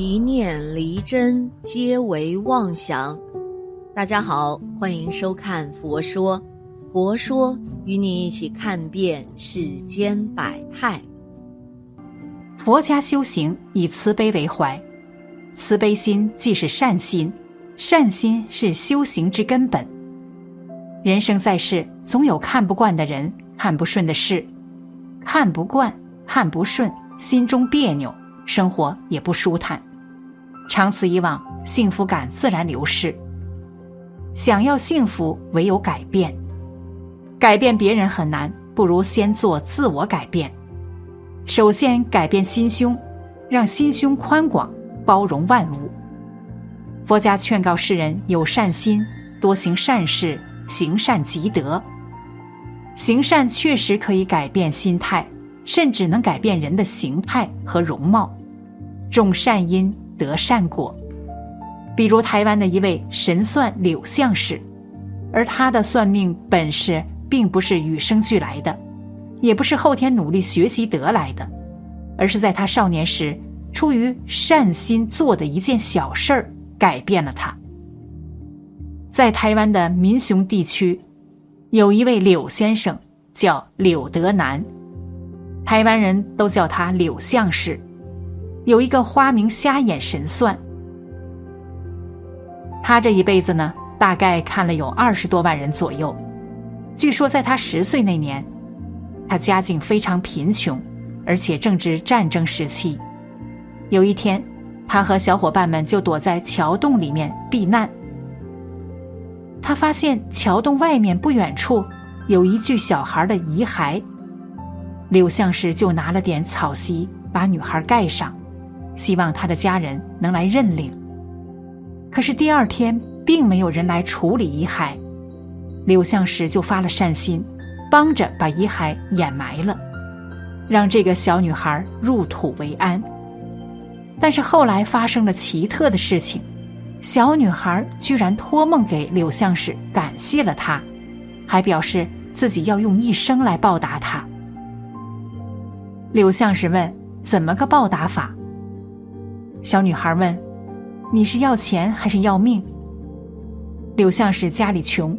一念离真，皆为妄想。大家好，欢迎收看《佛说》，佛说与你一起看遍世间百态。佛家修行以慈悲为怀，慈悲心即是善心，善心是修行之根本。人生在世，总有看不惯的人，看不顺的事，看不惯，看不顺，心中别扭。生活也不舒坦，长此以往，幸福感自然流逝。想要幸福，唯有改变。改变别人很难，不如先做自我改变。首先改变心胸，让心胸宽广，包容万物。佛家劝告世人有善心，多行善事，行善积德。行善确实可以改变心态，甚至能改变人的形态和容貌。种善因得善果，比如台湾的一位神算柳相士，而他的算命本事并不是与生俱来的，也不是后天努力学习得来的，而是在他少年时出于善心做的一件小事儿改变了他。在台湾的民雄地区，有一位柳先生叫柳德南，台湾人都叫他柳相士。有一个花名瞎眼神算，他这一辈子呢，大概看了有二十多万人左右。据说在他十岁那年，他家境非常贫穷，而且正值战争时期。有一天，他和小伙伴们就躲在桥洞里面避难。他发现桥洞外面不远处有一具小孩的遗骸，柳相士就拿了点草席把女孩盖上。希望他的家人能来认领，可是第二天并没有人来处理遗骸，柳相士就发了善心，帮着把遗骸掩埋了，让这个小女孩入土为安。但是后来发生了奇特的事情，小女孩居然托梦给柳相士，感谢了他，还表示自己要用一生来报答他。柳相士问：“怎么个报答法？”小女孩问：“你是要钱还是要命？”柳相士家里穷，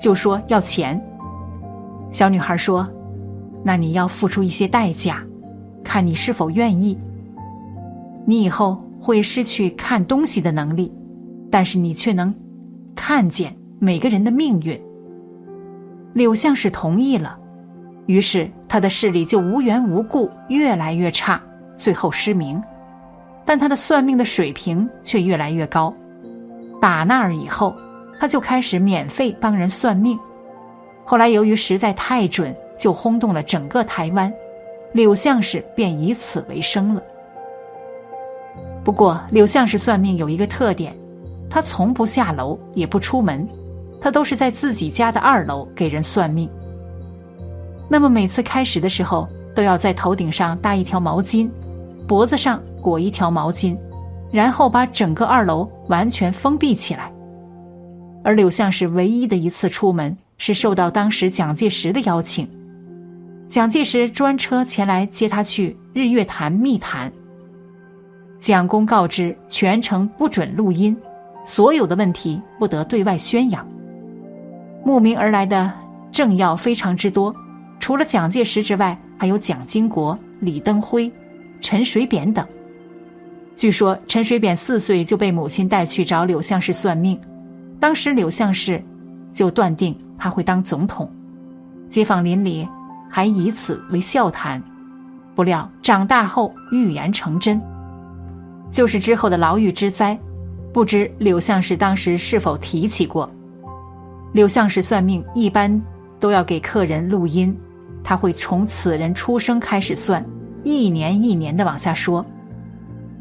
就说要钱。小女孩说：“那你要付出一些代价，看你是否愿意。你以后会失去看东西的能力，但是你却能看见每个人的命运。”柳相士同意了，于是他的视力就无缘无故越来越差，最后失明。但他的算命的水平却越来越高，打那儿以后，他就开始免费帮人算命。后来由于实在太准，就轰动了整个台湾，柳相士便以此为生了。不过，柳相士算命有一个特点，他从不下楼，也不出门，他都是在自己家的二楼给人算命。那么每次开始的时候，都要在头顶上搭一条毛巾。脖子上裹一条毛巾，然后把整个二楼完全封闭起来。而柳相是唯一的一次出门，是受到当时蒋介石的邀请，蒋介石专车前来接他去日月潭密谈。蒋公告知全程不准录音，所有的问题不得对外宣扬。慕名而来的政要非常之多，除了蒋介石之外，还有蒋经国、李登辉。陈水扁等。据说陈水扁四岁就被母亲带去找柳相士算命，当时柳相士就断定他会当总统，街坊邻里还以此为笑谈。不料长大后预言成真，就是之后的牢狱之灾。不知柳相士当时是否提起过？柳相士算命一般都要给客人录音，他会从此人出生开始算。一年一年的往下说，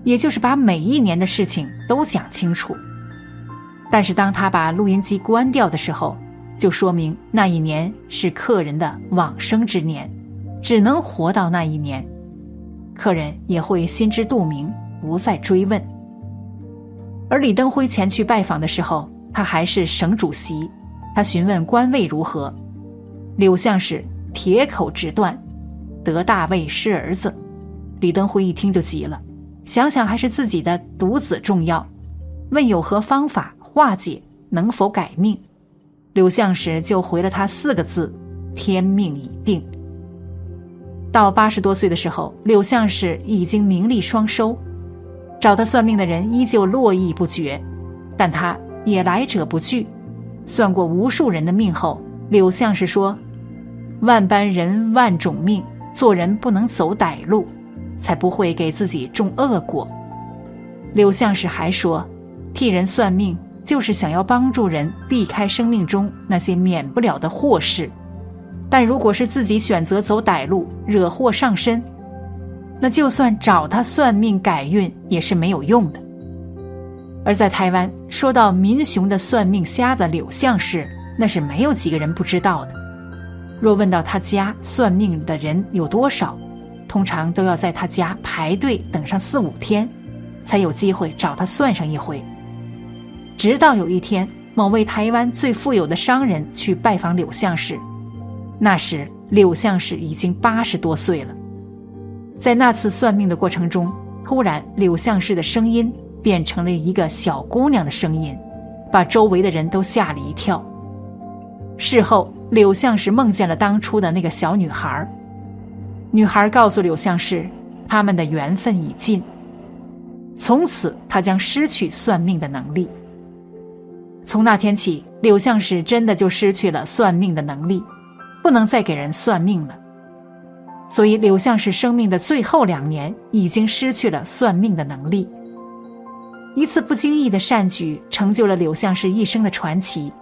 也就是把每一年的事情都讲清楚。但是当他把录音机关掉的时候，就说明那一年是客人的往生之年，只能活到那一年，客人也会心知肚明，不再追问。而李登辉前去拜访的时候，他还是省主席，他询问官位如何，柳相士铁口直断。得大位失儿子，李登辉一听就急了，想想还是自己的独子重要。问有何方法化解，能否改命？柳相士就回了他四个字：天命已定。到八十多岁的时候，柳相士已经名利双收，找他算命的人依旧络绎不绝，但他也来者不拒。算过无数人的命后，柳相士说：“万般人，万种命，做人不能走歹路，才不会给自己种恶果。”柳相士还说：“替人算命，就是想要帮助人避开生命中那些免不了的祸事。但如果是自己选择走歹路，惹祸上身，那就算找他算命改运，也是没有用的。”而在台湾，说到民雄的算命瞎子柳相士，那是没有几个人不知道的。若问到他家算命的人有多少，通常都要在他家排队等上四五天，才有机会找他算上一回。直到有一天，某位台湾最富有的商人去拜访柳相士，那时柳相士已经八十多岁了。在那次算命的过程中，突然柳相士的声音。变成了一个小姑娘的声音，把周围的人都吓了一跳。事后，柳相士梦见了当初的那个小女孩。女孩告诉柳相士，他们的缘分已尽，从此他将失去算命的能力。从那天起，柳相士真的就失去了算命的能力，不能再给人算命了。所以，柳相士生命的最后两年已经失去了算命的能力。一次不经意的善举，成就了柳相士一生的传奇，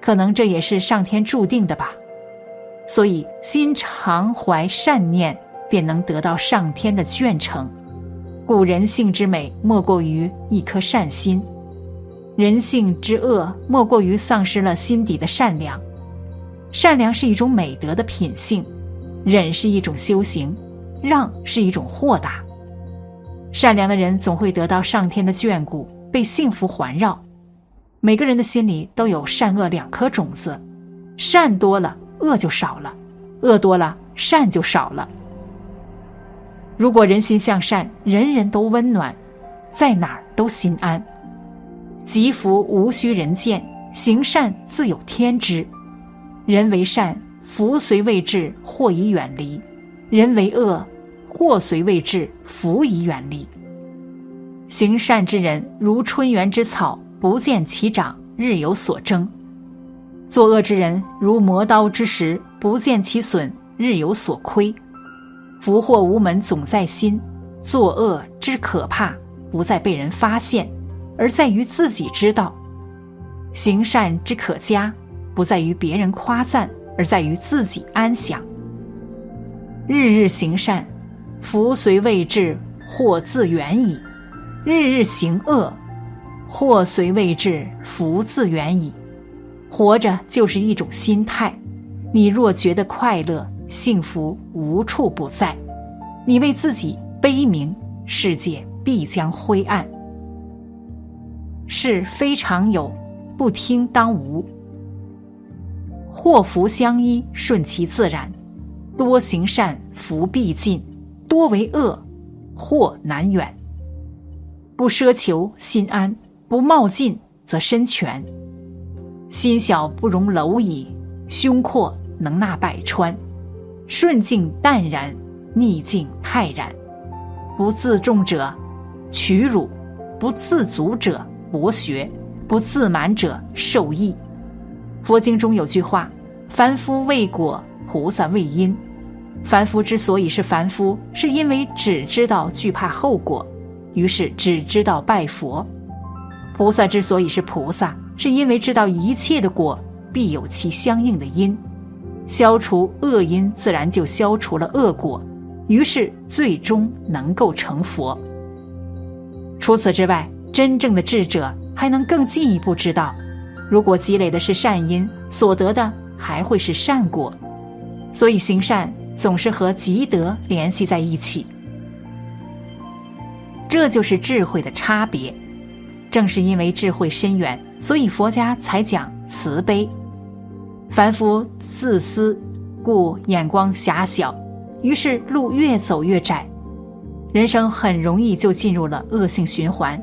可能这也是上天注定的吧。所以，心常怀善念，便能得到上天的眷承。故人性之美，莫过于一颗善心；人性之恶，莫过于丧失了心底的善良。善良是一种美德的品性，忍是一种修行，让是一种豁达。善良的人总会得到上天的眷顾，被幸福环绕。每个人的心里都有善恶两颗种子，善多了，恶就少了；恶多了，善就少了。如果人心向善，人人都温暖，在哪儿都心安。吉福无需人见，行善自有天知。人为善，福虽未至，祸已远离；人为恶。祸虽未至，福已远离。行善之人如春园之草，不见其长，日有所增；作恶之人如磨刀之石，不见其损，日有所亏。福祸无门，总在心。作恶之可怕，不在被人发现，而在于自己知道；行善之可嘉，不在于别人夸赞，而在于自己安详。日日行善。福虽未至，祸自远矣；日日行恶，祸虽未至，福自远矣。活着就是一种心态。你若觉得快乐、幸福无处不在，你为自己悲鸣，世界必将灰暗。是非常有，不听当无。祸福相依，顺其自然。多行善，福必尽。多为恶，祸难远。不奢求心安，不冒进则身全。心小不容蝼蚁，胸阔能纳百川。顺境淡然，逆境泰然。不自重者取辱，不自足者博学，不自满者受益。佛经中有句话：凡夫为果，菩萨为因。凡夫之所以是凡夫，是因为只知道惧怕后果，于是只知道拜佛；菩萨之所以是菩萨，是因为知道一切的果必有其相应的因，消除恶因，自然就消除了恶果，于是最终能够成佛。除此之外，真正的智者还能更进一步知道，如果积累的是善因，所得的还会是善果，所以行善。总是和积德联系在一起，这就是智慧的差别。正是因为智慧深远，所以佛家才讲慈悲。凡夫自私，故眼光狭小，于是路越走越窄。人生很容易就进入了恶性循环。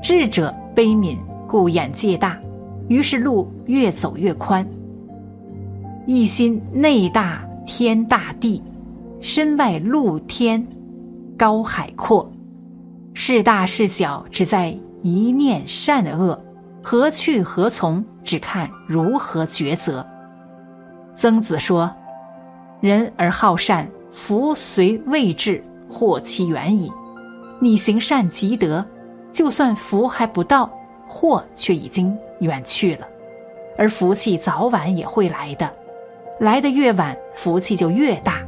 智者悲悯，故眼界大，于是路越走越宽。一心内大天大地，身外露天高海阔。是大是小，只在一念善恶。何去何从，只看如何抉择。曾子说：“人而好善，福虽未至，祸其远矣。”你行善积德，就算福还不到，祸却已经远去了。而福气早晚也会来的，来的越晚，福气就越大。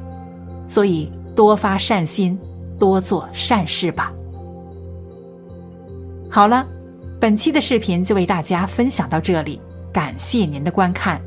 所以多发善心，多做善事吧。好了。本期的视频就为大家分享到这里，感谢您的观看。